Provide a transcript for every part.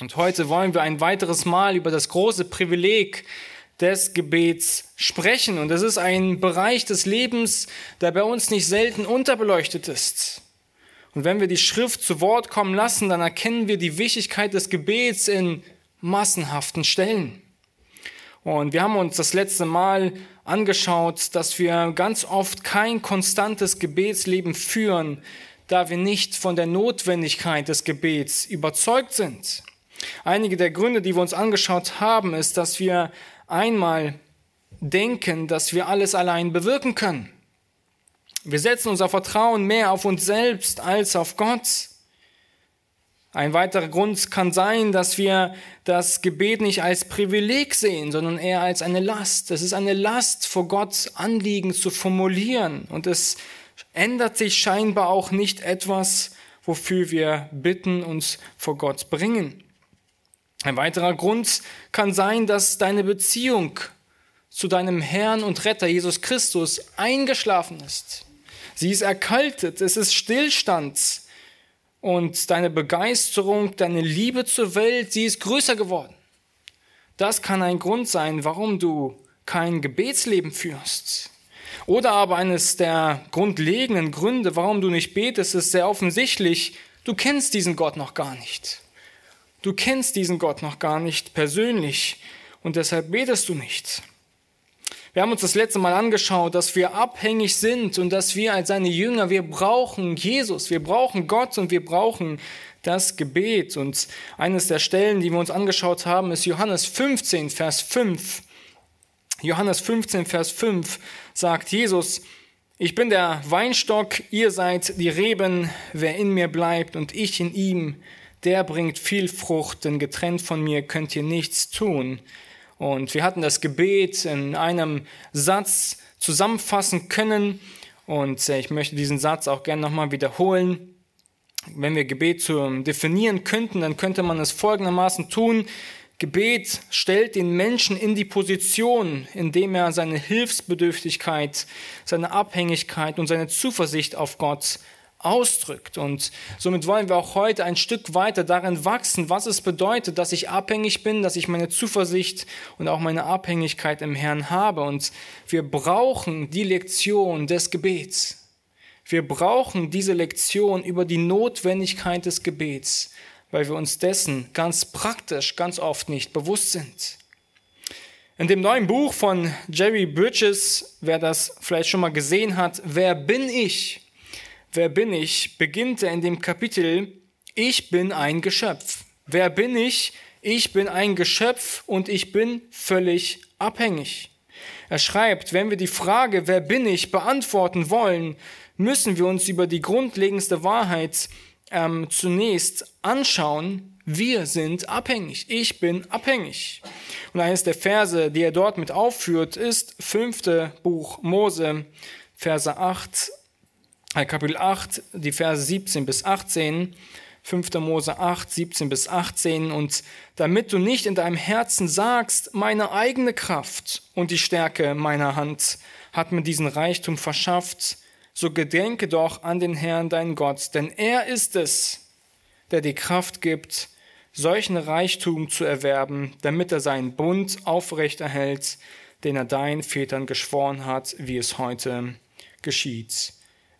Und heute wollen wir ein weiteres Mal über das große Privileg des Gebets sprechen. Und es ist ein Bereich des Lebens, der bei uns nicht selten unterbeleuchtet ist. Und wenn wir die Schrift zu Wort kommen lassen, dann erkennen wir die Wichtigkeit des Gebets in massenhaften Stellen. Und wir haben uns das letzte Mal angeschaut, dass wir ganz oft kein konstantes Gebetsleben führen, da wir nicht von der Notwendigkeit des Gebets überzeugt sind. Einige der Gründe, die wir uns angeschaut haben, ist, dass wir einmal denken, dass wir alles allein bewirken können. Wir setzen unser Vertrauen mehr auf uns selbst als auf Gott. Ein weiterer Grund kann sein, dass wir das Gebet nicht als Privileg sehen, sondern eher als eine Last. Es ist eine Last, vor Gott Anliegen zu formulieren. Und es ändert sich scheinbar auch nicht etwas, wofür wir bitten und vor Gott bringen. Ein weiterer Grund kann sein, dass deine Beziehung zu deinem Herrn und Retter Jesus Christus eingeschlafen ist. Sie ist erkaltet, es ist Stillstand und deine Begeisterung, deine Liebe zur Welt, sie ist größer geworden. Das kann ein Grund sein, warum du kein Gebetsleben führst. Oder aber eines der grundlegenden Gründe, warum du nicht betest, ist sehr offensichtlich, du kennst diesen Gott noch gar nicht. Du kennst diesen Gott noch gar nicht persönlich und deshalb betest du nicht. Wir haben uns das letzte Mal angeschaut, dass wir abhängig sind und dass wir als seine Jünger, wir brauchen Jesus, wir brauchen Gott und wir brauchen das Gebet. Und eines der Stellen, die wir uns angeschaut haben, ist Johannes 15, Vers 5. Johannes 15, Vers 5 sagt Jesus, ich bin der Weinstock, ihr seid die Reben, wer in mir bleibt und ich in ihm, der bringt viel Frucht, denn getrennt von mir könnt ihr nichts tun. Und wir hatten das Gebet in einem Satz zusammenfassen können. Und äh, ich möchte diesen Satz auch gerne nochmal wiederholen. Wenn wir Gebet zu definieren könnten, dann könnte man es folgendermaßen tun. Gebet stellt den Menschen in die Position, indem er seine Hilfsbedürftigkeit, seine Abhängigkeit und seine Zuversicht auf Gott ausdrückt. Und somit wollen wir auch heute ein Stück weiter darin wachsen, was es bedeutet, dass ich abhängig bin, dass ich meine Zuversicht und auch meine Abhängigkeit im Herrn habe. Und wir brauchen die Lektion des Gebets. Wir brauchen diese Lektion über die Notwendigkeit des Gebets, weil wir uns dessen ganz praktisch ganz oft nicht bewusst sind. In dem neuen Buch von Jerry Bridges, wer das vielleicht schon mal gesehen hat, Wer bin ich? Wer bin ich? beginnt er in dem Kapitel, ich bin ein Geschöpf. Wer bin ich? Ich bin ein Geschöpf und ich bin völlig abhängig. Er schreibt, wenn wir die Frage, wer bin ich, beantworten wollen, müssen wir uns über die grundlegendste Wahrheit ähm, zunächst anschauen, wir sind abhängig. Ich bin abhängig. Und eines der Verse, die er dort mit aufführt, ist fünfte Buch Mose, Verse 8 äh, Kapitel 8, die Verse 17 bis 18, 5. Mose 8, 17 bis 18. Und damit du nicht in deinem Herzen sagst, meine eigene Kraft und die Stärke meiner Hand hat mir diesen Reichtum verschafft, so gedenke doch an den Herrn, dein Gott, denn er ist es, der die Kraft gibt, solchen Reichtum zu erwerben, damit er seinen Bund aufrechterhält, den er deinen Vätern geschworen hat, wie es heute geschieht.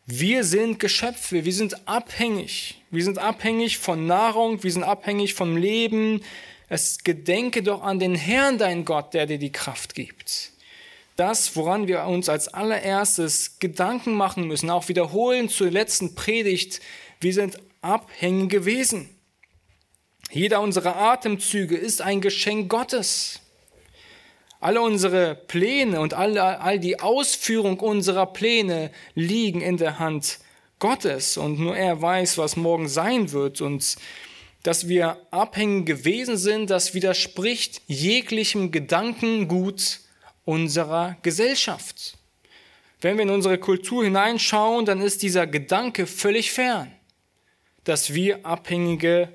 Wir sind Geschöpfe, wir sind abhängig. Wir sind abhängig von Nahrung, wir sind abhängig vom Leben. Es gedenke doch an den Herrn, dein Gott, der dir die Kraft gibt. Das, woran wir uns als allererstes Gedanken machen müssen, auch wiederholen zur letzten Predigt, wir sind abhängig gewesen. Jeder unserer Atemzüge ist ein Geschenk Gottes. Alle unsere Pläne und alle, all die Ausführung unserer Pläne liegen in der Hand Gottes und nur er weiß, was morgen sein wird und dass wir abhängig gewesen sind, das widerspricht jeglichem Gedankengut unserer Gesellschaft. Wenn wir in unsere Kultur hineinschauen, dann ist dieser Gedanke völlig fern, dass wir abhängige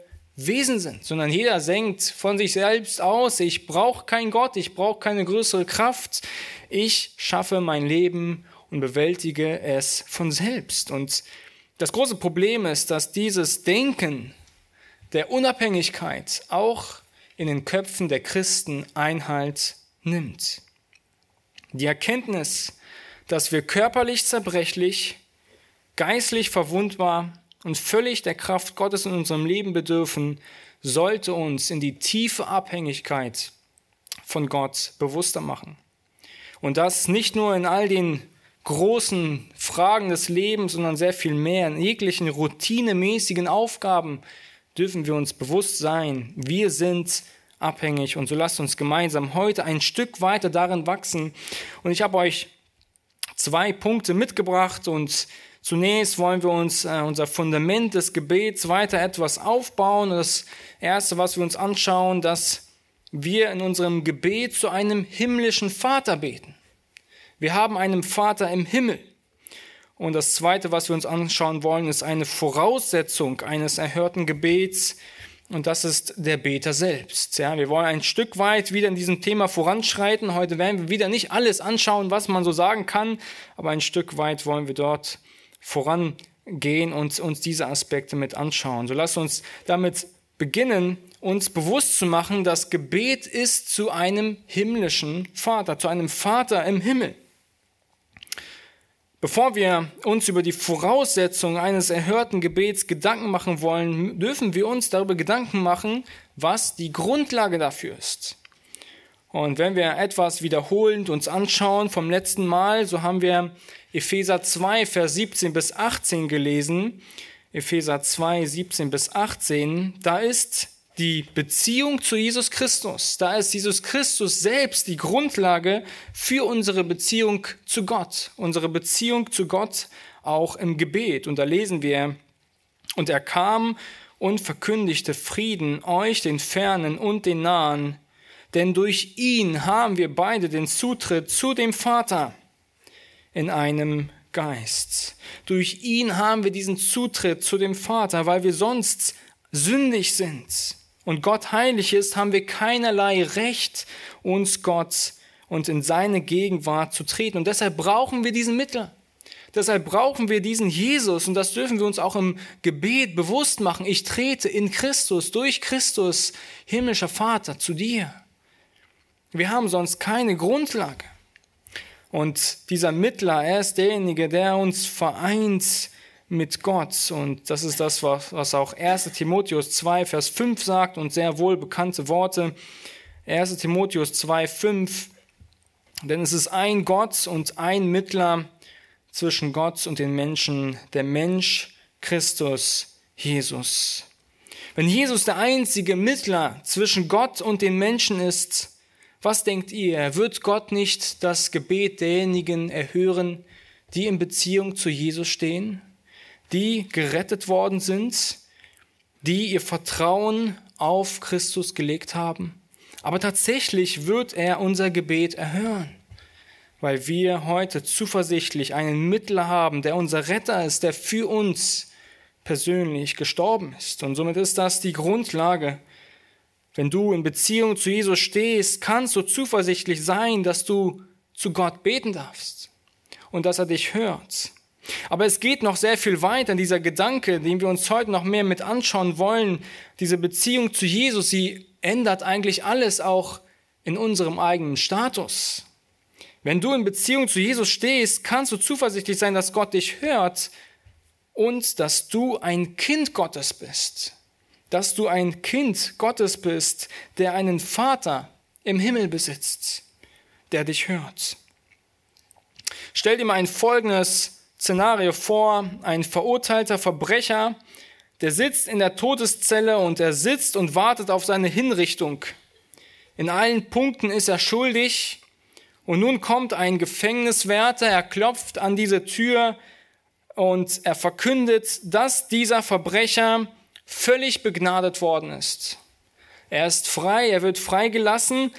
Wesen sind, sondern jeder senkt von sich selbst aus, ich brauche keinen Gott, ich brauche keine größere Kraft, ich schaffe mein Leben und bewältige es von selbst. Und das große Problem ist, dass dieses Denken der Unabhängigkeit auch in den Köpfen der Christen Einhalt nimmt. Die Erkenntnis, dass wir körperlich zerbrechlich, geistlich verwundbar und völlig der Kraft Gottes in unserem Leben bedürfen, sollte uns in die tiefe Abhängigkeit von Gott bewusster machen. Und das nicht nur in all den großen Fragen des Lebens, sondern sehr viel mehr. In jeglichen routinemäßigen Aufgaben dürfen wir uns bewusst sein, wir sind abhängig. Und so lasst uns gemeinsam heute ein Stück weiter darin wachsen. Und ich habe euch zwei Punkte mitgebracht und Zunächst wollen wir uns äh, unser Fundament des Gebets weiter etwas aufbauen. Das Erste, was wir uns anschauen, dass wir in unserem Gebet zu einem himmlischen Vater beten. Wir haben einen Vater im Himmel. Und das Zweite, was wir uns anschauen wollen, ist eine Voraussetzung eines erhörten Gebets. Und das ist der Beter selbst. Ja, wir wollen ein Stück weit wieder in diesem Thema voranschreiten. Heute werden wir wieder nicht alles anschauen, was man so sagen kann, aber ein Stück weit wollen wir dort vorangehen und uns diese Aspekte mit anschauen. So lasst uns damit beginnen, uns bewusst zu machen, dass Gebet ist zu einem himmlischen Vater, zu einem Vater im Himmel. Bevor wir uns über die Voraussetzungen eines erhörten Gebets Gedanken machen wollen, dürfen wir uns darüber Gedanken machen, was die Grundlage dafür ist. Und wenn wir etwas wiederholend uns anschauen vom letzten Mal, so haben wir Epheser 2, Vers 17 bis 18 gelesen. Epheser 2, 17 bis 18, da ist die Beziehung zu Jesus Christus. Da ist Jesus Christus selbst die Grundlage für unsere Beziehung zu Gott, unsere Beziehung zu Gott auch im Gebet. Und da lesen wir, und er kam und verkündigte Frieden euch, den Fernen und den Nahen, denn durch ihn haben wir beide den Zutritt zu dem Vater in einem Geist. Durch ihn haben wir diesen Zutritt zu dem Vater, weil wir sonst sündig sind und Gott heilig ist, haben wir keinerlei Recht, uns Gott und in seine Gegenwart zu treten. Und deshalb brauchen wir diesen Mittler. Deshalb brauchen wir diesen Jesus und das dürfen wir uns auch im Gebet bewusst machen. Ich trete in Christus, durch Christus, himmlischer Vater, zu dir. Wir haben sonst keine Grundlage. Und dieser Mittler, er ist derjenige, der uns vereint mit Gott. Und das ist das, was auch 1 Timotheus 2, Vers 5 sagt und sehr wohl bekannte Worte. 1 Timotheus 2, 5. Denn es ist ein Gott und ein Mittler zwischen Gott und den Menschen, der Mensch Christus Jesus. Wenn Jesus der einzige Mittler zwischen Gott und den Menschen ist, was denkt ihr? Wird Gott nicht das Gebet derjenigen erhören, die in Beziehung zu Jesus stehen? die gerettet worden sind, die ihr Vertrauen auf Christus gelegt haben. Aber tatsächlich wird er unser Gebet erhören, weil wir heute zuversichtlich einen Mittler haben, der unser Retter ist, der für uns persönlich gestorben ist. Und somit ist das die Grundlage. Wenn du in Beziehung zu Jesus stehst, kannst du zuversichtlich sein, dass du zu Gott beten darfst und dass er dich hört. Aber es geht noch sehr viel weiter, dieser Gedanke, den wir uns heute noch mehr mit anschauen wollen. Diese Beziehung zu Jesus, sie ändert eigentlich alles auch in unserem eigenen Status. Wenn du in Beziehung zu Jesus stehst, kannst du zuversichtlich sein, dass Gott dich hört und dass du ein Kind Gottes bist. Dass du ein Kind Gottes bist, der einen Vater im Himmel besitzt, der dich hört. Stell dir mal ein folgendes Szenario vor, ein verurteilter Verbrecher, der sitzt in der Todeszelle und er sitzt und wartet auf seine Hinrichtung. In allen Punkten ist er schuldig und nun kommt ein Gefängniswärter, er klopft an diese Tür und er verkündet, dass dieser Verbrecher völlig begnadet worden ist. Er ist frei, er wird freigelassen,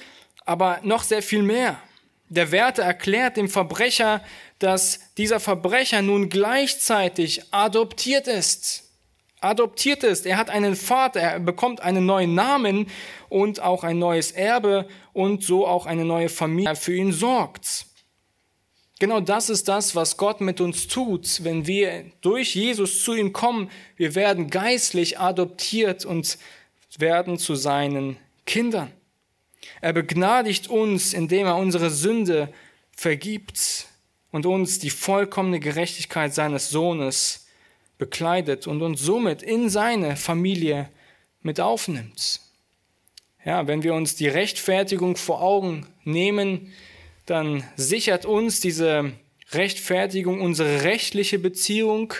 aber noch sehr viel mehr. Der Wärter erklärt dem Verbrecher, dass dieser Verbrecher nun gleichzeitig adoptiert ist. Adoptiert ist. Er hat einen Vater, er bekommt einen neuen Namen und auch ein neues Erbe und so auch eine neue Familie für ihn sorgt. Genau das ist das, was Gott mit uns tut, wenn wir durch Jesus zu ihm kommen. Wir werden geistlich adoptiert und werden zu seinen Kindern. Er begnadigt uns, indem er unsere Sünde vergibt und uns die vollkommene Gerechtigkeit seines Sohnes bekleidet und uns somit in seine Familie mit aufnimmt. Ja, wenn wir uns die Rechtfertigung vor Augen nehmen, dann sichert uns diese Rechtfertigung unsere rechtliche Beziehung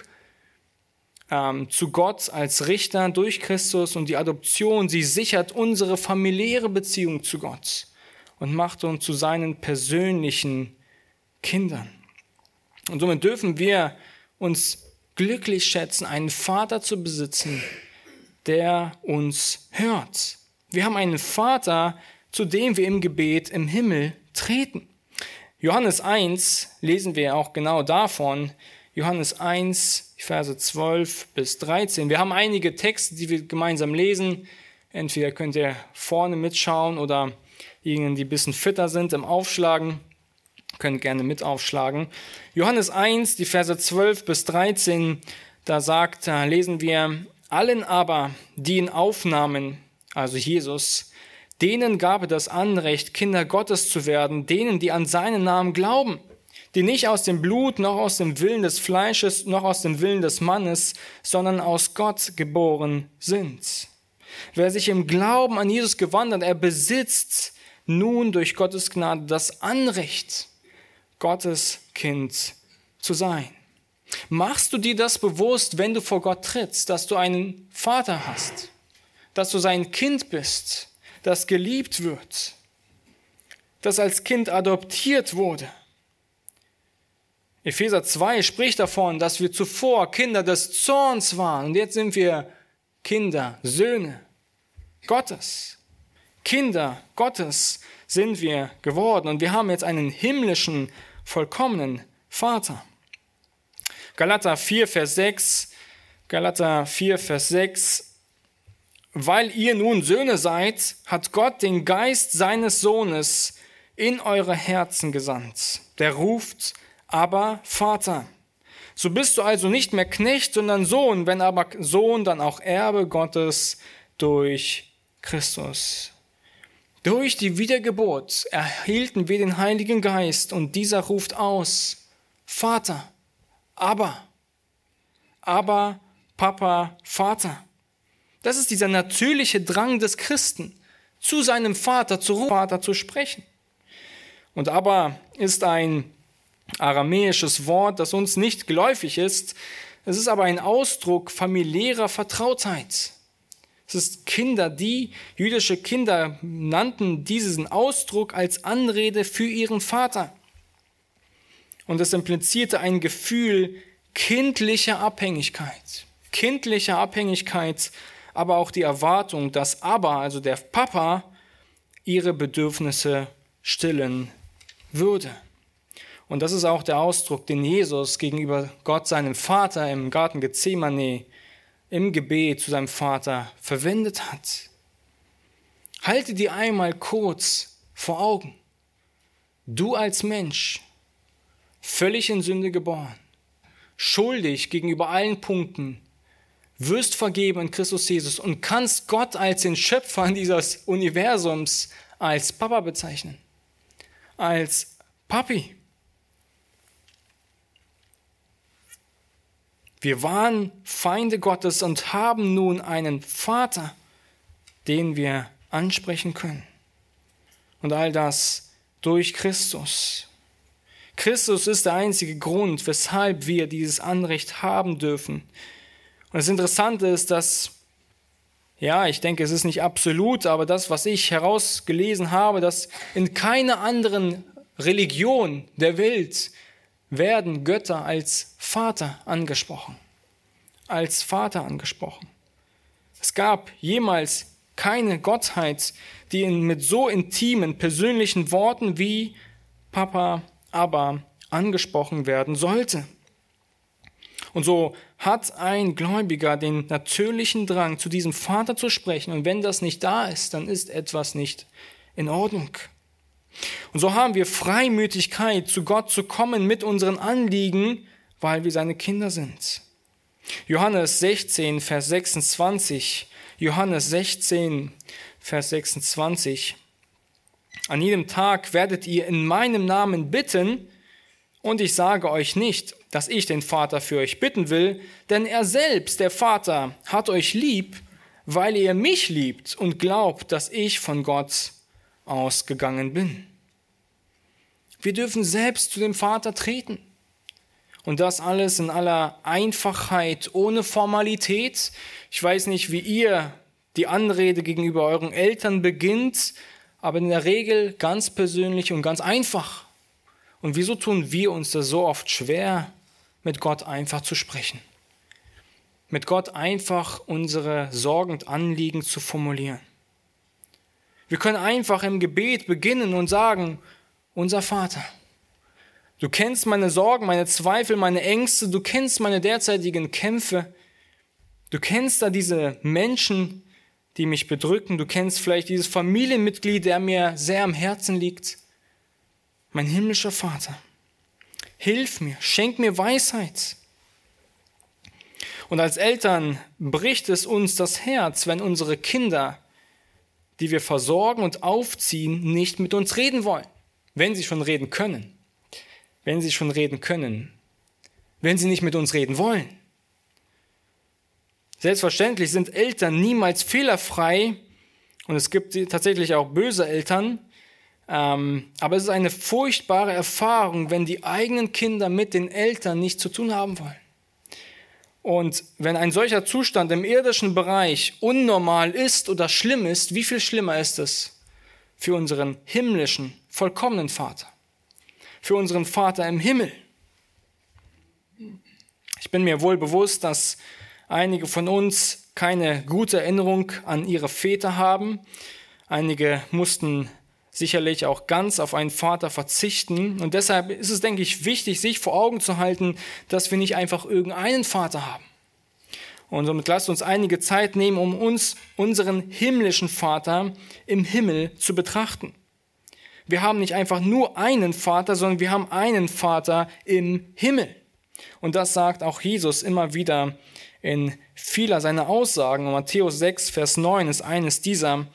ähm, zu Gott als Richter durch Christus und die Adoption, sie sichert unsere familiäre Beziehung zu Gott und macht uns zu seinen persönlichen Kindern. Und somit dürfen wir uns glücklich schätzen, einen Vater zu besitzen, der uns hört. Wir haben einen Vater, zu dem wir im Gebet im Himmel treten. Johannes 1 lesen wir auch genau davon. Johannes 1, Verse 12 bis 13. Wir haben einige Texte, die wir gemeinsam lesen. Entweder könnt ihr vorne mitschauen oder diejenigen, die ein bisschen fitter sind im Aufschlagen, können gerne mit aufschlagen. Johannes 1, die Verse 12 bis 13, da sagt, da lesen wir, allen aber, die ihn aufnahmen, also Jesus, Denen gab er das Anrecht, Kinder Gottes zu werden, denen, die an seinen Namen glauben, die nicht aus dem Blut, noch aus dem Willen des Fleisches, noch aus dem Willen des Mannes, sondern aus Gott geboren sind. Wer sich im Glauben an Jesus gewandert, er besitzt nun durch Gottes Gnade das Anrecht, Gottes Kind zu sein. Machst du dir das bewusst, wenn du vor Gott trittst, dass du einen Vater hast, dass du sein Kind bist, das geliebt wird, das als Kind adoptiert wurde. Epheser 2 spricht davon, dass wir zuvor Kinder des Zorns waren und jetzt sind wir Kinder, Söhne Gottes. Kinder Gottes sind wir geworden und wir haben jetzt einen himmlischen, vollkommenen Vater. Galater 4, Vers 6, Galater 4, Vers 6 weil ihr nun Söhne seid, hat Gott den Geist seines Sohnes in eure Herzen gesandt. Der ruft, aber Vater. So bist du also nicht mehr Knecht, sondern Sohn, wenn aber Sohn, dann auch Erbe Gottes durch Christus. Durch die Wiedergeburt erhielten wir den Heiligen Geist und dieser ruft aus, Vater, aber, aber, Papa, Vater. Das ist dieser natürliche Drang des Christen, zu seinem Vater, zu Vater zu sprechen. Und aber ist ein aramäisches Wort, das uns nicht geläufig ist. Es ist aber ein Ausdruck familiärer Vertrautheit. Es ist Kinder, die jüdische Kinder nannten diesen Ausdruck als Anrede für ihren Vater. Und es implizierte ein Gefühl kindlicher Abhängigkeit. Kindlicher Abhängigkeit aber auch die Erwartung, dass aber, also der Papa, ihre Bedürfnisse stillen würde. Und das ist auch der Ausdruck, den Jesus gegenüber Gott, seinem Vater im Garten Gethsemane, im Gebet zu seinem Vater verwendet hat. Halte dir einmal kurz vor Augen. Du als Mensch, völlig in Sünde geboren, schuldig gegenüber allen Punkten, wirst vergeben in Christus Jesus und kannst Gott als den Schöpfer dieses Universums als Papa bezeichnen. Als Papi. Wir waren Feinde Gottes und haben nun einen Vater, den wir ansprechen können. Und all das durch Christus. Christus ist der einzige Grund, weshalb wir dieses Anrecht haben dürfen. Und das Interessante ist, dass, ja, ich denke, es ist nicht absolut, aber das, was ich herausgelesen habe, dass in keiner anderen Religion der Welt werden Götter als Vater angesprochen. Als Vater angesprochen. Es gab jemals keine Gottheit, die mit so intimen, persönlichen Worten wie Papa, aber angesprochen werden sollte. Und so hat ein Gläubiger den natürlichen Drang, zu diesem Vater zu sprechen. Und wenn das nicht da ist, dann ist etwas nicht in Ordnung. Und so haben wir Freimütigkeit, zu Gott zu kommen mit unseren Anliegen, weil wir seine Kinder sind. Johannes 16, Vers 26. Johannes 16, Vers 26. An jedem Tag werdet ihr in meinem Namen bitten, und ich sage euch nicht, dass ich den Vater für euch bitten will, denn er selbst, der Vater, hat euch lieb, weil ihr mich liebt und glaubt, dass ich von Gott ausgegangen bin. Wir dürfen selbst zu dem Vater treten. Und das alles in aller Einfachheit, ohne Formalität. Ich weiß nicht, wie ihr die Anrede gegenüber euren Eltern beginnt, aber in der Regel ganz persönlich und ganz einfach. Und wieso tun wir uns das so oft schwer, mit Gott einfach zu sprechen? Mit Gott einfach unsere Sorgen und Anliegen zu formulieren. Wir können einfach im Gebet beginnen und sagen, unser Vater, du kennst meine Sorgen, meine Zweifel, meine Ängste, du kennst meine derzeitigen Kämpfe, du kennst da diese Menschen, die mich bedrücken, du kennst vielleicht dieses Familienmitglied, der mir sehr am Herzen liegt. Mein himmlischer Vater, hilf mir, schenk mir Weisheit. Und als Eltern bricht es uns das Herz, wenn unsere Kinder, die wir versorgen und aufziehen, nicht mit uns reden wollen wenn sie schon reden können, wenn sie schon reden können, wenn sie nicht mit uns reden wollen. Selbstverständlich sind Eltern niemals fehlerfrei und es gibt tatsächlich auch böse Eltern, ähm, aber es ist eine furchtbare Erfahrung, wenn die eigenen Kinder mit den Eltern nichts zu tun haben wollen. Und wenn ein solcher Zustand im irdischen Bereich unnormal ist oder schlimm ist, wie viel schlimmer ist es für unseren himmlischen vollkommenen Vater, für unseren Vater im Himmel. Ich bin mir wohl bewusst, dass einige von uns keine gute Erinnerung an ihre Väter haben. Einige mussten sicherlich auch ganz auf einen Vater verzichten. Und deshalb ist es, denke ich, wichtig, sich vor Augen zu halten, dass wir nicht einfach irgendeinen Vater haben. Und somit lasst uns einige Zeit nehmen, um uns, unseren himmlischen Vater im Himmel zu betrachten. Wir haben nicht einfach nur einen Vater, sondern wir haben einen Vater im Himmel. Und das sagt auch Jesus immer wieder in vieler seiner Aussagen. Und Matthäus 6, Vers 9 ist eines dieser.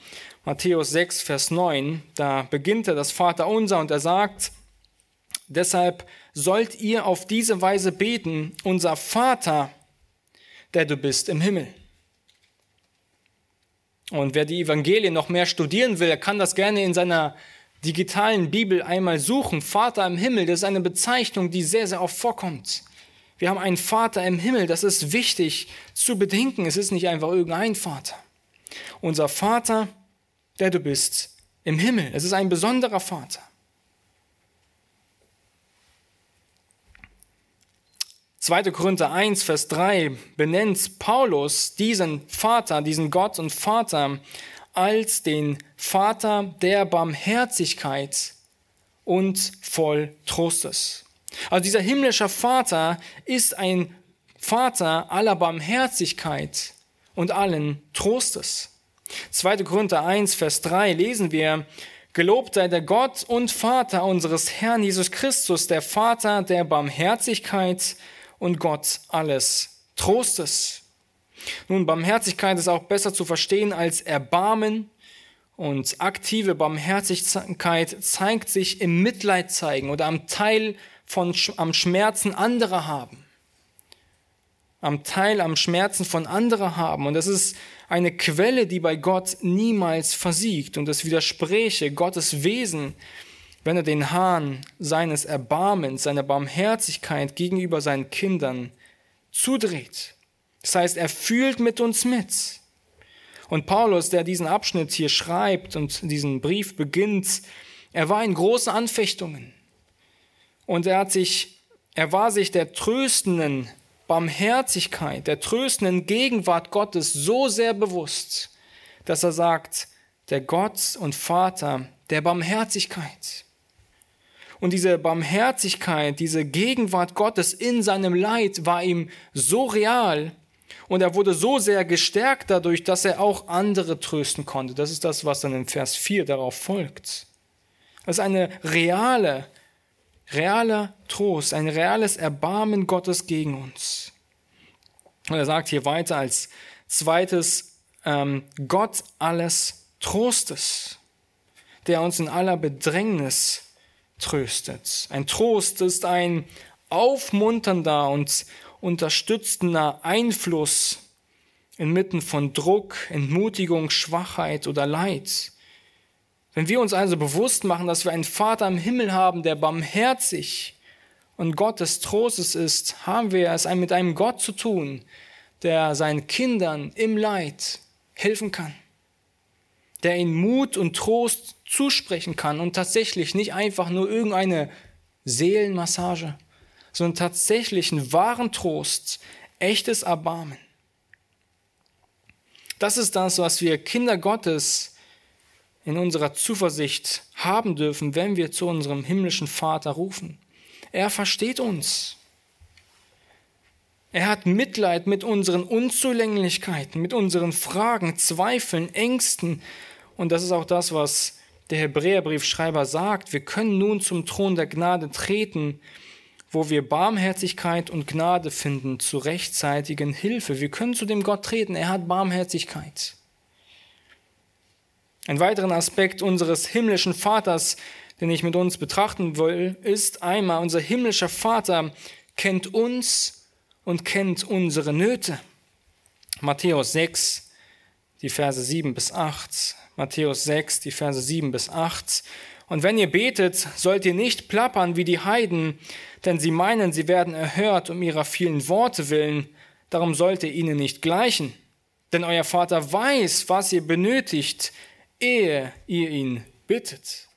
Matthäus 6, Vers 9, da beginnt er das Vater unser und er sagt, deshalb sollt ihr auf diese Weise beten, unser Vater, der du bist im Himmel. Und wer die Evangelien noch mehr studieren will, kann das gerne in seiner digitalen Bibel einmal suchen, Vater im Himmel, das ist eine Bezeichnung, die sehr, sehr oft vorkommt. Wir haben einen Vater im Himmel, das ist wichtig zu bedenken. Es ist nicht einfach irgendein Vater. Unser Vater, der du bist, im Himmel. Es ist ein besonderer Vater. 2. Korinther 1, Vers 3 benennt Paulus diesen Vater, diesen Gott und Vater als den Vater der Barmherzigkeit und voll Trostes. Also dieser himmlische Vater ist ein Vater aller Barmherzigkeit und allen Trostes. 2. Korinther 1, Vers 3 lesen wir, Gelobt sei der Gott und Vater unseres Herrn Jesus Christus, der Vater der Barmherzigkeit und Gott alles Trostes. Nun, Barmherzigkeit ist auch besser zu verstehen als Erbarmen. Und aktive Barmherzigkeit zeigt sich im Mitleid zeigen oder am Teil von, am Schmerzen anderer haben. Am Teil am Schmerzen von anderer haben. Und das ist eine Quelle, die bei Gott niemals versiegt. Und das widerspräche Gottes Wesen, wenn er den Hahn seines Erbarmens, seiner Barmherzigkeit gegenüber seinen Kindern zudreht. Das heißt, er fühlt mit uns mit. Und Paulus, der diesen Abschnitt hier schreibt und diesen Brief beginnt, er war in großen Anfechtungen. Und er hat sich, er war sich der tröstenden Barmherzigkeit, der tröstenden Gegenwart Gottes so sehr bewusst, dass er sagt, der Gott und Vater der Barmherzigkeit. Und diese Barmherzigkeit, diese Gegenwart Gottes in seinem Leid war ihm so real, und er wurde so sehr gestärkt dadurch, dass er auch andere trösten konnte. Das ist das, was dann in Vers 4 darauf folgt. Das ist eine reale, realer Trost, ein reales Erbarmen Gottes gegen uns. Und er sagt hier weiter als zweites, ähm, Gott alles Trostes, der uns in aller Bedrängnis tröstet. Ein Trost ist ein aufmunternder und unterstützender Einfluss inmitten von Druck, Entmutigung, Schwachheit oder Leid. Wenn wir uns also bewusst machen, dass wir einen Vater im Himmel haben, der barmherzig und Gott des Trostes ist, haben wir es mit einem Gott zu tun, der seinen Kindern im Leid helfen kann, der ihnen Mut und Trost zusprechen kann und tatsächlich nicht einfach nur irgendeine Seelenmassage, sondern tatsächlich einen wahren Trost, echtes Erbarmen. Das ist das, was wir Kinder Gottes in unserer Zuversicht haben dürfen, wenn wir zu unserem himmlischen Vater rufen. Er versteht uns. Er hat Mitleid mit unseren Unzulänglichkeiten, mit unseren Fragen, Zweifeln, Ängsten. Und das ist auch das, was der Hebräerbriefschreiber sagt. Wir können nun zum Thron der Gnade treten, wo wir Barmherzigkeit und Gnade finden zur rechtzeitigen Hilfe. Wir können zu dem Gott treten. Er hat Barmherzigkeit. Ein weiterer Aspekt unseres himmlischen Vaters, den ich mit uns betrachten will, ist einmal, unser himmlischer Vater kennt uns und kennt unsere Nöte. Matthäus 6, die Verse 7 bis 8. Matthäus 6, die Verse 7 bis 8. Und wenn ihr betet, sollt ihr nicht plappern wie die Heiden, denn sie meinen, sie werden erhört um ihrer vielen Worte willen. Darum sollt ihr ihnen nicht gleichen. Denn euer Vater weiß, was ihr benötigt, ehe ihr ihn bittet.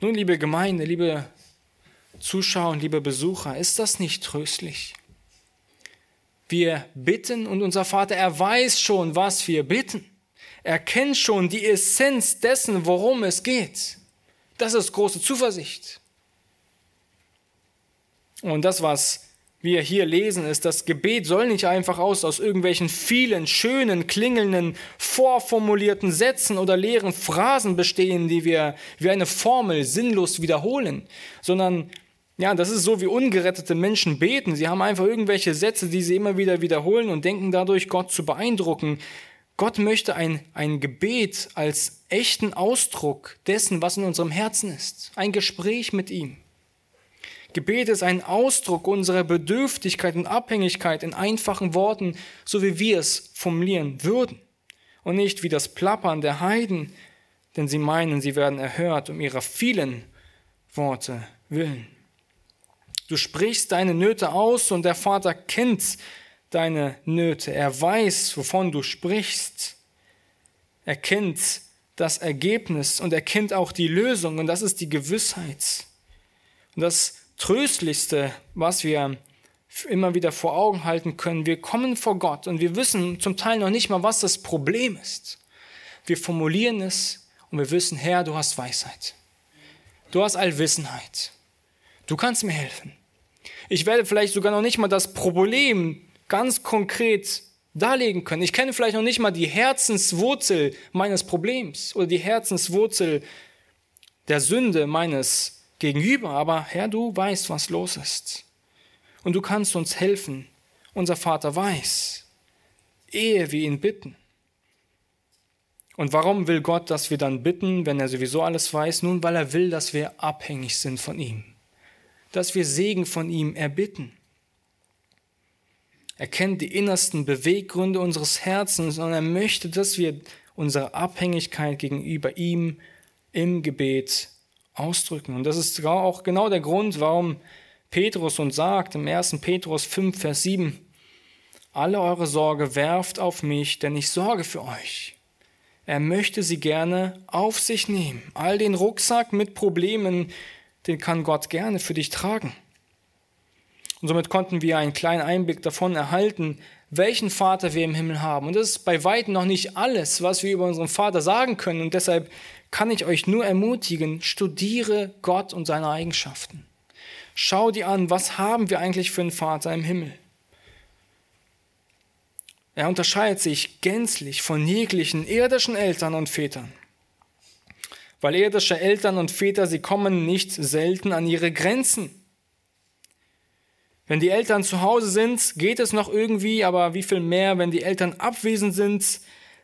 Nun, liebe Gemeinde, liebe Zuschauer und liebe Besucher, ist das nicht tröstlich? Wir bitten und unser Vater, er weiß schon, was wir bitten. Er kennt schon die Essenz dessen, worum es geht. Das ist große Zuversicht. Und das, was wir hier lesen, ist, das Gebet soll nicht einfach aus, aus irgendwelchen vielen schönen, klingelnden, vorformulierten Sätzen oder leeren Phrasen bestehen, die wir wie eine Formel sinnlos wiederholen, sondern ja, das ist so, wie ungerettete Menschen beten. Sie haben einfach irgendwelche Sätze, die sie immer wieder wiederholen und denken dadurch, Gott zu beeindrucken. Gott möchte ein, ein Gebet als echten Ausdruck dessen, was in unserem Herzen ist. Ein Gespräch mit ihm. Gebet ist ein Ausdruck unserer Bedürftigkeit und Abhängigkeit in einfachen Worten, so wie wir es formulieren würden. Und nicht wie das Plappern der Heiden, denn sie meinen, sie werden erhört um ihrer vielen Worte willen. Du sprichst deine Nöte aus und der Vater kennt deine Nöte. Er weiß, wovon du sprichst. Er kennt das Ergebnis und er kennt auch die Lösung und das ist die Gewissheit. Und das Tröstlichste, was wir immer wieder vor Augen halten können. Wir kommen vor Gott und wir wissen zum Teil noch nicht mal, was das Problem ist. Wir formulieren es und wir wissen, Herr, du hast Weisheit. Du hast Allwissenheit. Du kannst mir helfen. Ich werde vielleicht sogar noch nicht mal das Problem ganz konkret darlegen können. Ich kenne vielleicht noch nicht mal die Herzenswurzel meines Problems oder die Herzenswurzel der Sünde meines gegenüber, aber Herr, du weißt, was los ist. Und du kannst uns helfen. Unser Vater weiß, ehe wir ihn bitten. Und warum will Gott, dass wir dann bitten, wenn er sowieso alles weiß? Nun, weil er will, dass wir abhängig sind von ihm. Dass wir Segen von ihm erbitten. Er kennt die innersten Beweggründe unseres Herzens und er möchte, dass wir unsere Abhängigkeit gegenüber ihm im Gebet ausdrücken. Und das ist auch genau der Grund, warum Petrus uns sagt im 1. Petrus 5, Vers 7, alle eure Sorge werft auf mich, denn ich sorge für euch. Er möchte sie gerne auf sich nehmen. All den Rucksack mit Problemen, den kann Gott gerne für dich tragen. Und somit konnten wir einen kleinen Einblick davon erhalten, welchen Vater wir im Himmel haben. Und das ist bei weitem noch nicht alles, was wir über unseren Vater sagen können. Und deshalb kann ich euch nur ermutigen, studiere Gott und seine Eigenschaften. Schau dir an, was haben wir eigentlich für einen Vater im Himmel. Er unterscheidet sich gänzlich von jeglichen irdischen Eltern und Vätern. weil irdische Eltern und Väter, sie kommen nicht selten an ihre Grenzen. Wenn die Eltern zu Hause sind, geht es noch irgendwie, aber wie viel mehr, wenn die Eltern abwesend sind?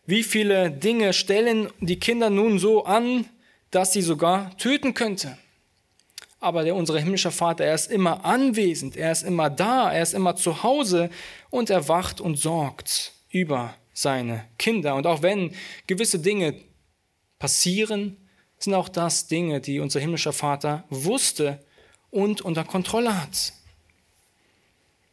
Wie viele Dinge stellen die Kinder nun so an, dass sie sogar töten könnte? Aber der, unser himmlischer Vater, er ist immer anwesend, er ist immer da, er ist immer zu Hause und er wacht und sorgt über seine Kinder. Und auch wenn gewisse Dinge passieren, sind auch das Dinge, die unser himmlischer Vater wusste und unter Kontrolle hat.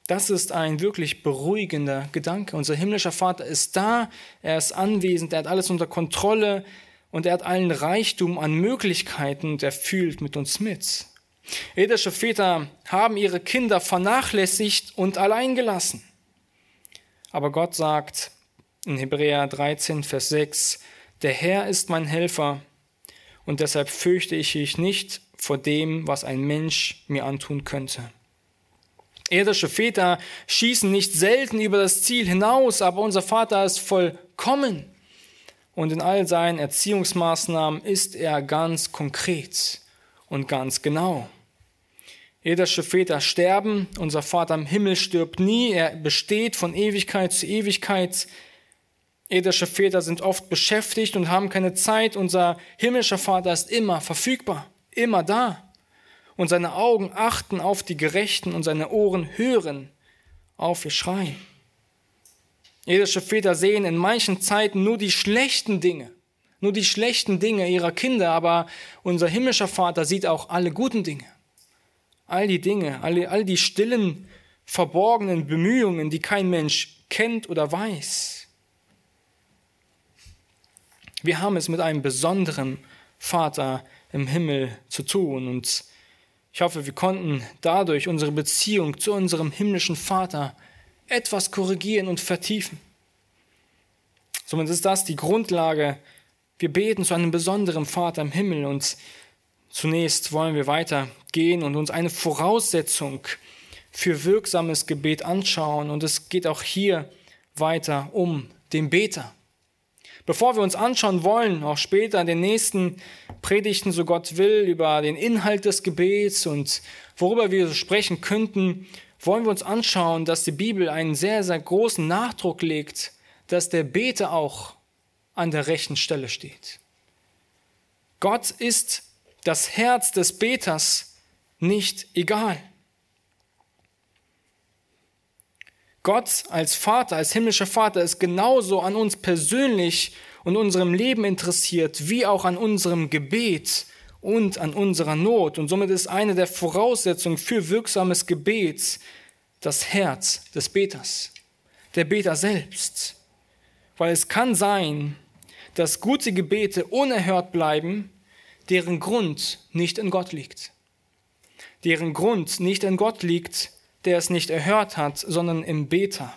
Das ist ein wirklich beruhigender Gedanke. Unser himmlischer Vater ist da, er ist anwesend, er hat alles unter Kontrolle und er hat allen Reichtum an Möglichkeiten und er fühlt mit uns mit. Irdische Väter haben ihre Kinder vernachlässigt und allein gelassen. Aber Gott sagt in Hebräer 13, Vers 6, der Herr ist mein Helfer und deshalb fürchte ich mich nicht vor dem, was ein Mensch mir antun könnte. Irdische Väter schießen nicht selten über das Ziel hinaus, aber unser Vater ist vollkommen. Und in all seinen Erziehungsmaßnahmen ist er ganz konkret und ganz genau. Irdische Väter sterben, unser Vater im Himmel stirbt nie, er besteht von Ewigkeit zu Ewigkeit. Irdische Väter sind oft beschäftigt und haben keine Zeit, unser himmlischer Vater ist immer verfügbar, immer da und seine Augen achten auf die Gerechten und seine Ohren hören auf ihr Schreien. Irdische Väter sehen in manchen Zeiten nur die schlechten Dinge, nur die schlechten Dinge ihrer Kinder, aber unser himmlischer Vater sieht auch alle guten Dinge. All die Dinge, all, all die stillen, verborgenen Bemühungen, die kein Mensch kennt oder weiß. Wir haben es mit einem besonderen Vater im Himmel zu tun und ich hoffe, wir konnten dadurch unsere Beziehung zu unserem himmlischen Vater etwas korrigieren und vertiefen. Somit ist das die Grundlage. Wir beten zu einem besonderen Vater im Himmel und zunächst wollen wir weitergehen und uns eine Voraussetzung für wirksames Gebet anschauen und es geht auch hier weiter um den Beter. Bevor wir uns anschauen wollen, auch später in den nächsten Predigten, so Gott will, über den Inhalt des Gebets und worüber wir sprechen könnten, wollen wir uns anschauen, dass die Bibel einen sehr, sehr großen Nachdruck legt, dass der Beter auch an der rechten Stelle steht. Gott ist das Herz des Beters nicht egal. Gott als Vater, als himmlischer Vater ist genauso an uns persönlich und unserem Leben interessiert, wie auch an unserem Gebet und an unserer Not. Und somit ist eine der Voraussetzungen für wirksames Gebet das Herz des Beters, der Beter selbst. Weil es kann sein, dass gute Gebete unerhört bleiben, deren Grund nicht in Gott liegt. Deren Grund nicht in Gott liegt, der es nicht erhört hat, sondern im Beter.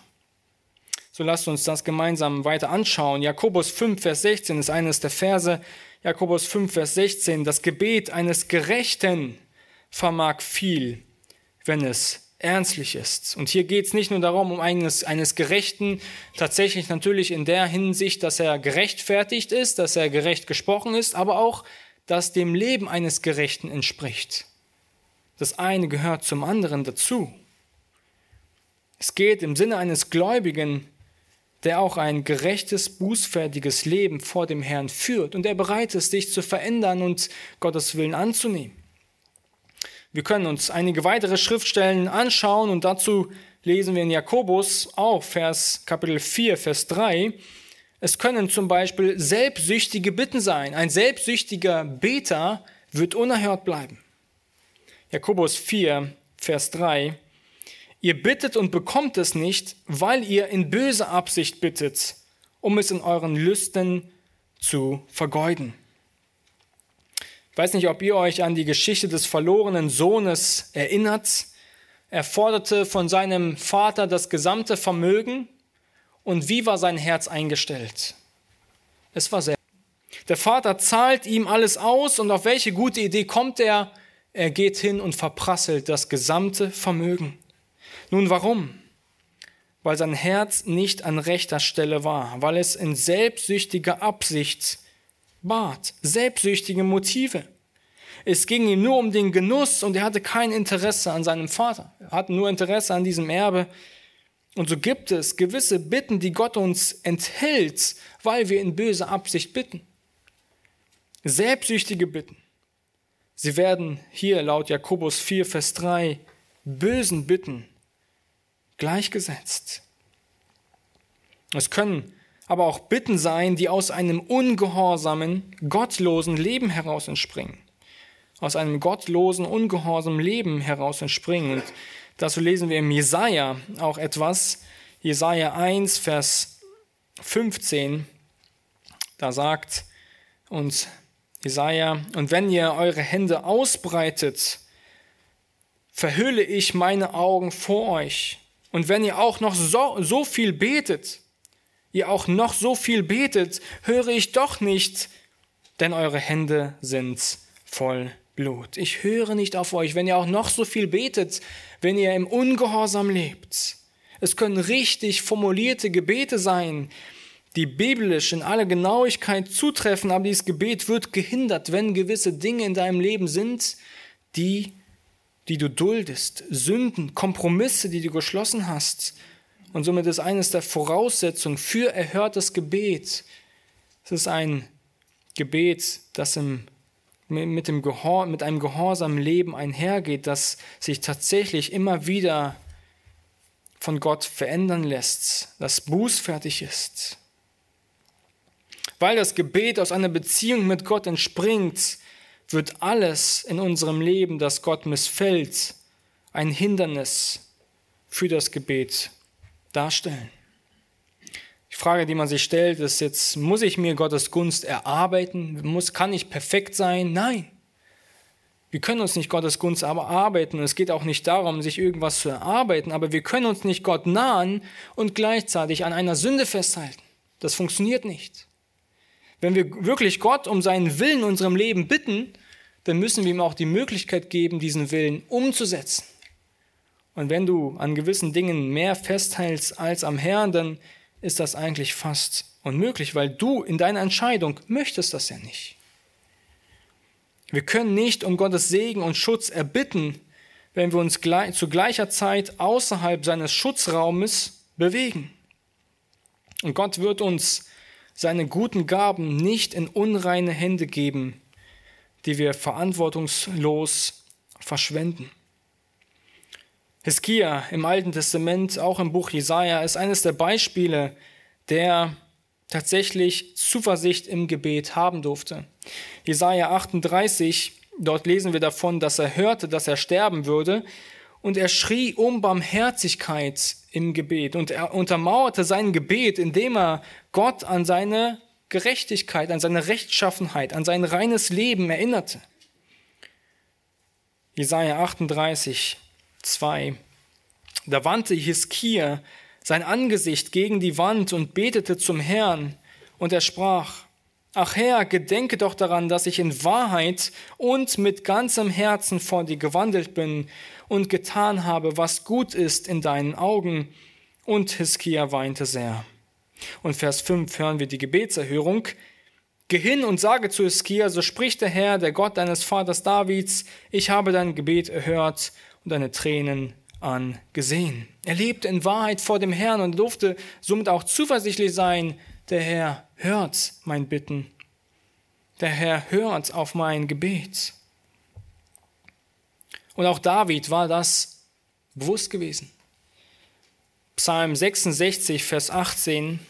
So lasst uns das gemeinsam weiter anschauen. Jakobus 5, Vers 16 ist eines der Verse. Jakobus 5, Vers 16. Das Gebet eines Gerechten vermag viel, wenn es ernstlich ist. Und hier geht es nicht nur darum, um eines, eines Gerechten, tatsächlich natürlich in der Hinsicht, dass er gerechtfertigt ist, dass er gerecht gesprochen ist, aber auch, dass dem Leben eines Gerechten entspricht. Das eine gehört zum anderen dazu. Es geht im Sinne eines Gläubigen, der auch ein gerechtes, bußfertiges Leben vor dem Herrn führt und der bereit ist, sich zu verändern und Gottes Willen anzunehmen. Wir können uns einige weitere Schriftstellen anschauen und dazu lesen wir in Jakobus auch Vers Kapitel 4, Vers 3. Es können zum Beispiel selbstsüchtige Bitten sein. Ein selbstsüchtiger Beter wird unerhört bleiben. Jakobus 4, Vers 3. Ihr bittet und bekommt es nicht, weil ihr in böser Absicht bittet, um es in euren Lüsten zu vergeuden. Ich weiß nicht, ob ihr euch an die Geschichte des verlorenen Sohnes erinnert. Er forderte von seinem Vater das gesamte Vermögen und wie war sein Herz eingestellt? Es war sehr. Der Vater zahlt ihm alles aus und auf welche gute Idee kommt er? Er geht hin und verprasselt das gesamte Vermögen. Nun warum? Weil sein Herz nicht an rechter Stelle war, weil es in selbstsüchtiger Absicht bat, selbstsüchtige Motive. Es ging ihm nur um den Genuss und er hatte kein Interesse an seinem Vater. Er hatte nur Interesse an diesem Erbe. Und so gibt es gewisse Bitten, die Gott uns enthält, weil wir in böser Absicht bitten. Selbstsüchtige Bitten. Sie werden hier laut Jakobus 4, Vers 3 bösen Bitten gleichgesetzt. Es können aber auch Bitten sein, die aus einem ungehorsamen, gottlosen Leben heraus entspringen. Aus einem gottlosen, ungehorsamen Leben heraus entspringen. Und dazu lesen wir im Jesaja auch etwas. Jesaja 1, Vers 15. Da sagt uns Jesaja, und wenn ihr eure Hände ausbreitet, verhülle ich meine Augen vor euch. Und wenn ihr auch noch so, so viel betet, ihr auch noch so viel betet, höre ich doch nicht, denn eure Hände sind voll Blut. Ich höre nicht auf euch, wenn ihr auch noch so viel betet, wenn ihr im Ungehorsam lebt. Es können richtig formulierte Gebete sein, die biblisch in aller Genauigkeit zutreffen, aber dieses Gebet wird gehindert, wenn gewisse Dinge in deinem Leben sind, die, die du duldest, Sünden, Kompromisse, die du geschlossen hast, und somit ist eines der Voraussetzungen für erhörtes Gebet. Es ist ein Gebet, das im, mit, dem Gehor, mit einem gehorsamen Leben einhergeht, das sich tatsächlich immer wieder von Gott verändern lässt, das bußfertig ist. Weil das Gebet aus einer Beziehung mit Gott entspringt, wird alles in unserem Leben, das Gott missfällt, ein Hindernis für das Gebet darstellen. Die Frage, die man sich stellt, ist jetzt, muss ich mir Gottes Gunst erarbeiten? Muss, kann ich perfekt sein? Nein. Wir können uns nicht Gottes Gunst aber arbeiten. Es geht auch nicht darum, sich irgendwas zu erarbeiten, aber wir können uns nicht Gott nahen und gleichzeitig an einer Sünde festhalten. Das funktioniert nicht. Wenn wir wirklich Gott um seinen Willen in unserem Leben bitten, dann müssen wir ihm auch die Möglichkeit geben, diesen Willen umzusetzen. Und wenn du an gewissen Dingen mehr festhältst als am Herrn, dann ist das eigentlich fast unmöglich, weil du in deiner Entscheidung möchtest das ja nicht. Wir können nicht um Gottes Segen und Schutz erbitten, wenn wir uns zu gleicher Zeit außerhalb seines Schutzraumes bewegen. Und Gott wird uns seine guten Gaben nicht in unreine Hände geben, die wir verantwortungslos verschwenden. Hiskia im Alten Testament, auch im Buch Jesaja, ist eines der Beispiele, der tatsächlich Zuversicht im Gebet haben durfte. Jesaja 38, dort lesen wir davon, dass er hörte, dass er sterben würde und er schrie um Barmherzigkeit im Gebet und er untermauerte sein Gebet, indem er Gott an seine Gerechtigkeit, an seine Rechtschaffenheit, an sein reines Leben erinnerte. Jesaja 38, 2. Da wandte Hiskia sein Angesicht gegen die Wand und betete zum Herrn, und er sprach, Ach Herr, gedenke doch daran, dass ich in Wahrheit und mit ganzem Herzen vor dir gewandelt bin und getan habe, was gut ist in deinen Augen. Und Hiskia weinte sehr. Und Vers 5 hören wir die Gebetserhörung. Geh hin und sage zu Hiskia, so spricht der Herr, der Gott deines Vaters Davids, ich habe dein Gebet erhört und deine Tränen angesehen. Er lebte in Wahrheit vor dem Herrn und durfte somit auch zuversichtlich sein, der Herr hört mein Bitten. Der Herr hört auf mein Gebet. Und auch David war das bewusst gewesen. Psalm 66, Vers 18.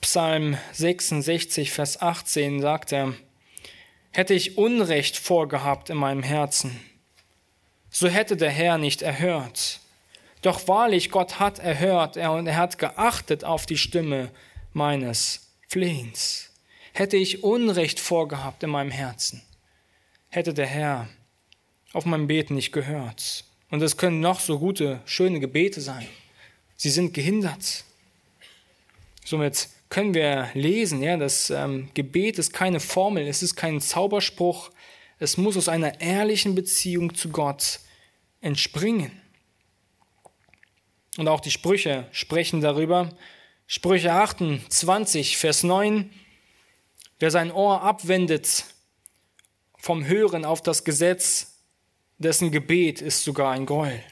Psalm 66, Vers 18 sagt er, hätte ich Unrecht vorgehabt in meinem Herzen, so hätte der Herr nicht erhört. Doch wahrlich, Gott hat erhört und er hat geachtet auf die Stimme meines Flehens. Hätte ich Unrecht vorgehabt in meinem Herzen, hätte der Herr auf mein Beten nicht gehört. Und es können noch so gute, schöne Gebete sein. Sie sind gehindert. Somit können wir lesen, ja, das ähm, Gebet ist keine Formel, es ist kein Zauberspruch, es muss aus einer ehrlichen Beziehung zu Gott entspringen. Und auch die Sprüche sprechen darüber. Sprüche 28, Vers 9. Wer sein Ohr abwendet vom Hören auf das Gesetz, dessen Gebet ist sogar ein Gräuel.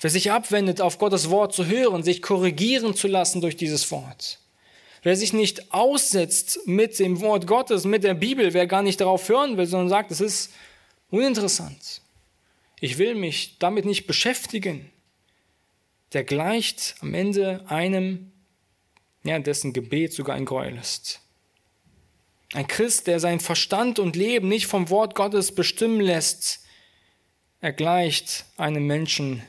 Wer sich abwendet, auf Gottes Wort zu hören, sich korrigieren zu lassen durch dieses Wort. Wer sich nicht aussetzt mit dem Wort Gottes, mit der Bibel, wer gar nicht darauf hören will, sondern sagt, es ist uninteressant. Ich will mich damit nicht beschäftigen. Der gleicht am Ende einem, ja, dessen Gebet sogar ein Gräuel ist. Ein Christ, der sein Verstand und Leben nicht vom Wort Gottes bestimmen lässt, er gleicht einem Menschen,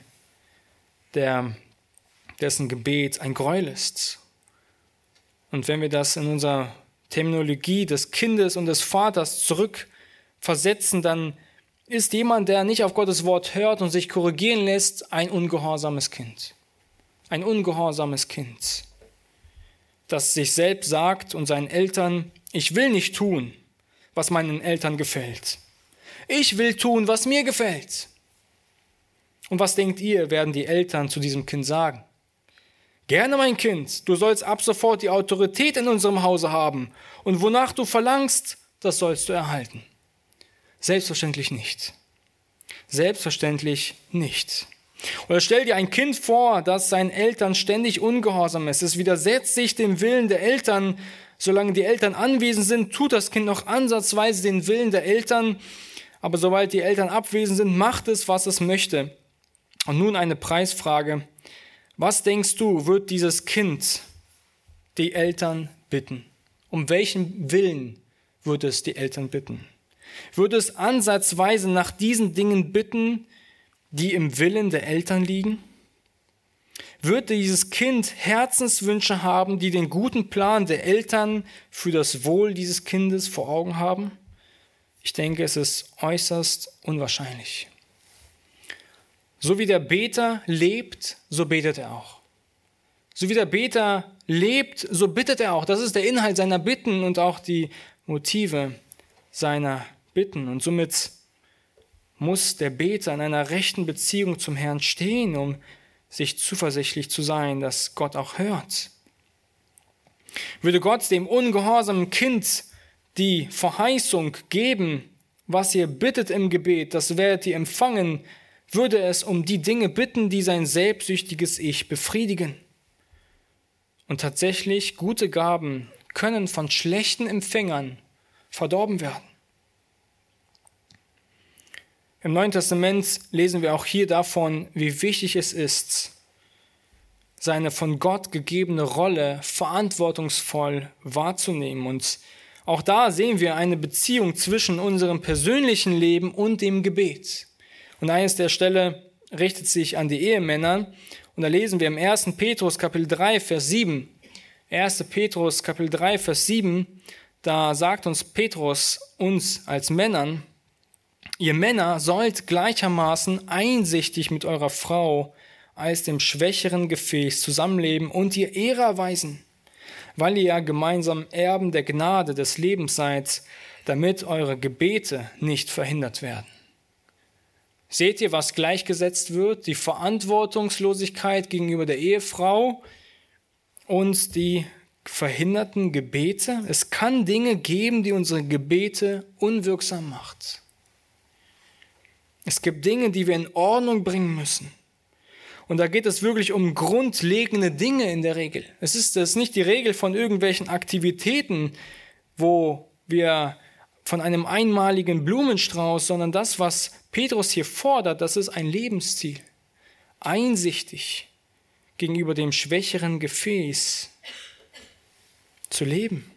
der, dessen Gebet ein Gräuel ist. Und wenn wir das in unserer Terminologie des Kindes und des Vaters zurückversetzen, dann ist jemand, der nicht auf Gottes Wort hört und sich korrigieren lässt, ein ungehorsames Kind. Ein ungehorsames Kind, das sich selbst sagt und seinen Eltern, ich will nicht tun, was meinen Eltern gefällt. Ich will tun, was mir gefällt. Und was denkt ihr, werden die Eltern zu diesem Kind sagen? Gerne, mein Kind, du sollst ab sofort die Autorität in unserem Hause haben, und wonach du verlangst, das sollst du erhalten. Selbstverständlich nicht. Selbstverständlich nicht. Oder stell dir ein Kind vor, das seinen Eltern ständig ungehorsam ist. Es widersetzt sich dem Willen der Eltern. Solange die Eltern anwesend sind, tut das Kind noch ansatzweise den Willen der Eltern. Aber sobald die Eltern abwesend sind, macht es, was es möchte. Und nun eine Preisfrage. Was denkst du, wird dieses Kind die Eltern bitten? Um welchen Willen wird es die Eltern bitten? Wird es ansatzweise nach diesen Dingen bitten, die im Willen der Eltern liegen? Wird dieses Kind Herzenswünsche haben, die den guten Plan der Eltern für das Wohl dieses Kindes vor Augen haben? Ich denke, es ist äußerst unwahrscheinlich. So wie der Beter lebt, so betet er auch. So wie der Beter lebt, so bittet er auch. Das ist der Inhalt seiner Bitten und auch die Motive seiner Bitten. Und somit muss der Beter in einer rechten Beziehung zum Herrn stehen, um sich zuversichtlich zu sein, dass Gott auch hört. Würde Gott dem ungehorsamen Kind die Verheißung geben, was ihr bittet im Gebet, das werdet ihr empfangen, würde es um die Dinge bitten, die sein selbstsüchtiges Ich befriedigen. Und tatsächlich, gute Gaben können von schlechten Empfängern verdorben werden. Im Neuen Testament lesen wir auch hier davon, wie wichtig es ist, seine von Gott gegebene Rolle verantwortungsvoll wahrzunehmen. Und auch da sehen wir eine Beziehung zwischen unserem persönlichen Leben und dem Gebet. Und eines der Stelle richtet sich an die Ehemänner. Und da lesen wir im 1. Petrus Kapitel 3, Vers 7. 1. Petrus Kapitel 3, Vers 7. Da sagt uns Petrus uns als Männern, ihr Männer sollt gleichermaßen einsichtig mit eurer Frau als dem schwächeren Gefäß zusammenleben und ihr Ehre erweisen, weil ihr ja gemeinsam Erben der Gnade des Lebens seid, damit eure Gebete nicht verhindert werden. Seht ihr, was gleichgesetzt wird? Die Verantwortungslosigkeit gegenüber der Ehefrau und die verhinderten Gebete. Es kann Dinge geben, die unsere Gebete unwirksam macht. Es gibt Dinge, die wir in Ordnung bringen müssen. Und da geht es wirklich um grundlegende Dinge in der Regel. Es ist, es ist nicht die Regel von irgendwelchen Aktivitäten, wo wir von einem einmaligen Blumenstrauß, sondern das, was Petrus hier fordert, das ist ein Lebensziel. Einsichtig gegenüber dem schwächeren Gefäß zu leben.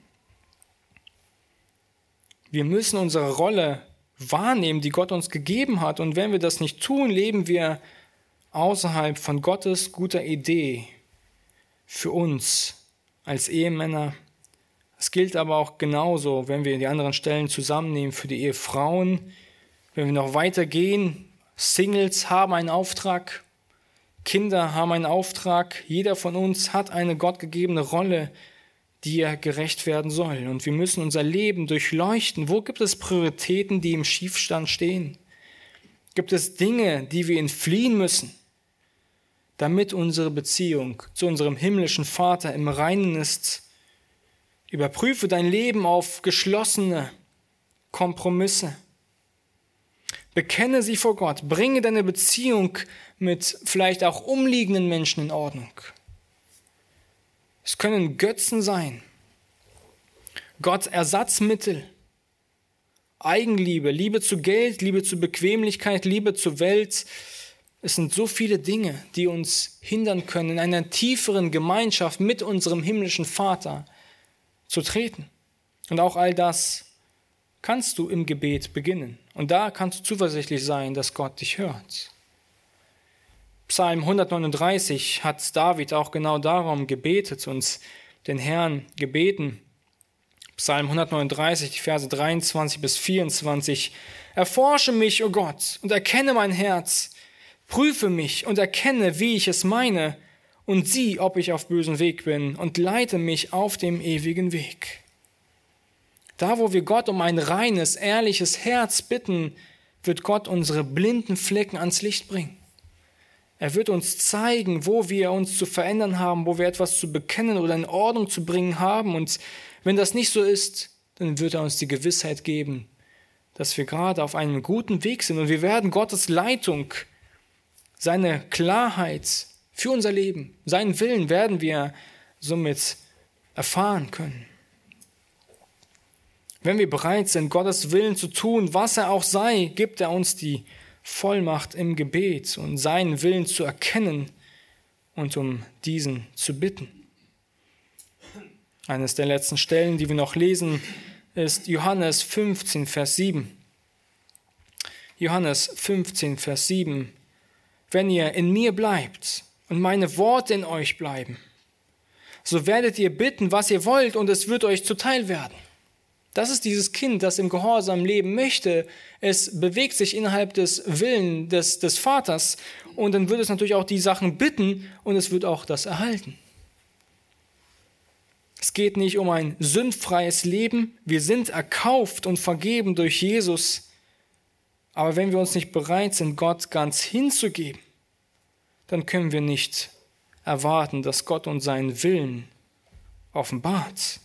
Wir müssen unsere Rolle wahrnehmen, die Gott uns gegeben hat. Und wenn wir das nicht tun, leben wir außerhalb von Gottes guter Idee für uns als Ehemänner, es gilt aber auch genauso, wenn wir die anderen Stellen zusammennehmen für die Ehefrauen. Wenn wir noch weitergehen, Singles haben einen Auftrag, Kinder haben einen Auftrag, jeder von uns hat eine gottgegebene Rolle, die er gerecht werden soll. Und wir müssen unser Leben durchleuchten. Wo gibt es Prioritäten, die im Schiefstand stehen? Gibt es Dinge, die wir entfliehen müssen, damit unsere Beziehung zu unserem himmlischen Vater im Reinen ist Überprüfe dein Leben auf geschlossene Kompromisse. Bekenne sie vor Gott. Bringe deine Beziehung mit vielleicht auch umliegenden Menschen in Ordnung. Es können Götzen sein. Gott Ersatzmittel. Eigenliebe, Liebe zu Geld, Liebe zu Bequemlichkeit, Liebe zur Welt. Es sind so viele Dinge, die uns hindern können, in einer tieferen Gemeinschaft mit unserem himmlischen Vater zu treten. Und auch all das kannst du im Gebet beginnen. Und da kannst du zuversichtlich sein, dass Gott dich hört. Psalm 139 hat David auch genau darum gebetet, uns den Herrn gebeten. Psalm 139, die Verse 23 bis 24. Erforsche mich, o oh Gott, und erkenne mein Herz. Prüfe mich und erkenne, wie ich es meine, und sieh, ob ich auf bösen Weg bin, und leite mich auf dem ewigen Weg. Da, wo wir Gott um ein reines, ehrliches Herz bitten, wird Gott unsere blinden Flecken ans Licht bringen. Er wird uns zeigen, wo wir uns zu verändern haben, wo wir etwas zu bekennen oder in Ordnung zu bringen haben. Und wenn das nicht so ist, dann wird er uns die Gewissheit geben, dass wir gerade auf einem guten Weg sind. Und wir werden Gottes Leitung, seine Klarheit für unser Leben, seinen Willen werden wir somit erfahren können. Wenn wir bereit sind, Gottes Willen zu tun, was er auch sei, gibt er uns die Vollmacht im Gebet und seinen Willen zu erkennen und um diesen zu bitten. Eines der letzten Stellen, die wir noch lesen, ist Johannes 15, Vers 7. Johannes 15, Vers 7. Wenn ihr in mir bleibt und meine Worte in euch bleiben, so werdet ihr bitten, was ihr wollt, und es wird euch zuteil werden. Das ist dieses Kind, das im Gehorsam leben möchte. Es bewegt sich innerhalb des Willen des, des Vaters und dann wird es natürlich auch die Sachen bitten und es wird auch das erhalten. Es geht nicht um ein sündfreies Leben. Wir sind erkauft und vergeben durch Jesus. Aber wenn wir uns nicht bereit sind, Gott ganz hinzugeben, dann können wir nicht erwarten, dass Gott uns seinen Willen offenbart.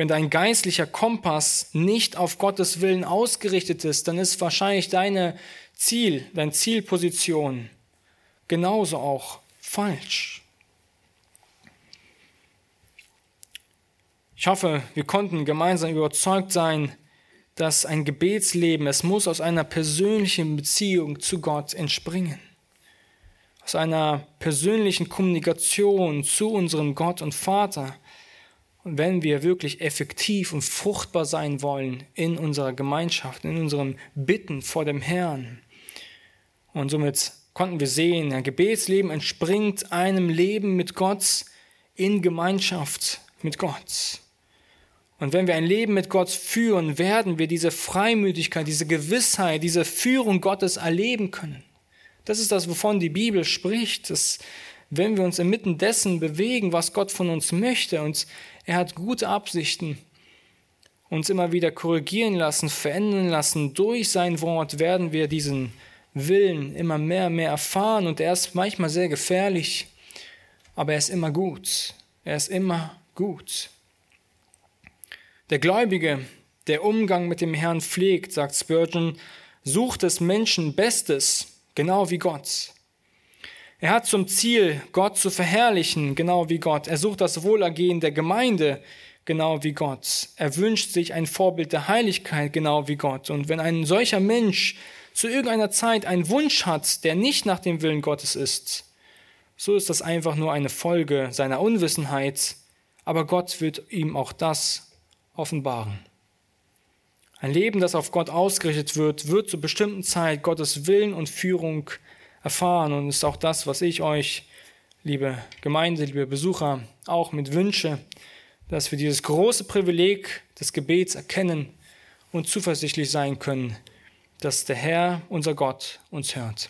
Wenn dein geistlicher Kompass nicht auf Gottes Willen ausgerichtet ist, dann ist wahrscheinlich deine Ziel, deine Zielposition genauso auch falsch. Ich hoffe, wir konnten gemeinsam überzeugt sein, dass ein Gebetsleben, es muss aus einer persönlichen Beziehung zu Gott entspringen. Aus einer persönlichen Kommunikation zu unserem Gott und Vater. Wenn wir wirklich effektiv und fruchtbar sein wollen in unserer Gemeinschaft, in unserem Bitten vor dem Herrn. Und somit konnten wir sehen, ein Gebetsleben entspringt einem Leben mit Gott in Gemeinschaft mit Gott. Und wenn wir ein Leben mit Gott führen, werden wir diese Freimütigkeit, diese Gewissheit, diese Führung Gottes erleben können. Das ist das, wovon die Bibel spricht, dass wenn wir uns inmitten dessen bewegen, was Gott von uns möchte, und er hat gute Absichten, uns immer wieder korrigieren lassen, verändern lassen, durch sein Wort werden wir diesen Willen immer mehr und mehr erfahren und er ist manchmal sehr gefährlich, aber er ist immer gut. Er ist immer gut. Der Gläubige, der Umgang mit dem Herrn pflegt, sagt Spurgeon, sucht des Menschen Bestes, genau wie Gott. Er hat zum Ziel, Gott zu verherrlichen, genau wie Gott. Er sucht das Wohlergehen der Gemeinde, genau wie Gott. Er wünscht sich ein Vorbild der Heiligkeit, genau wie Gott. Und wenn ein solcher Mensch zu irgendeiner Zeit einen Wunsch hat, der nicht nach dem Willen Gottes ist, so ist das einfach nur eine Folge seiner Unwissenheit, aber Gott wird ihm auch das offenbaren. Ein Leben, das auf Gott ausgerichtet wird, wird zur bestimmten Zeit Gottes Willen und Führung erfahren und ist auch das, was ich euch, liebe Gemeinde, liebe Besucher, auch mit wünsche, dass wir dieses große Privileg des Gebets erkennen und zuversichtlich sein können, dass der Herr, unser Gott, uns hört.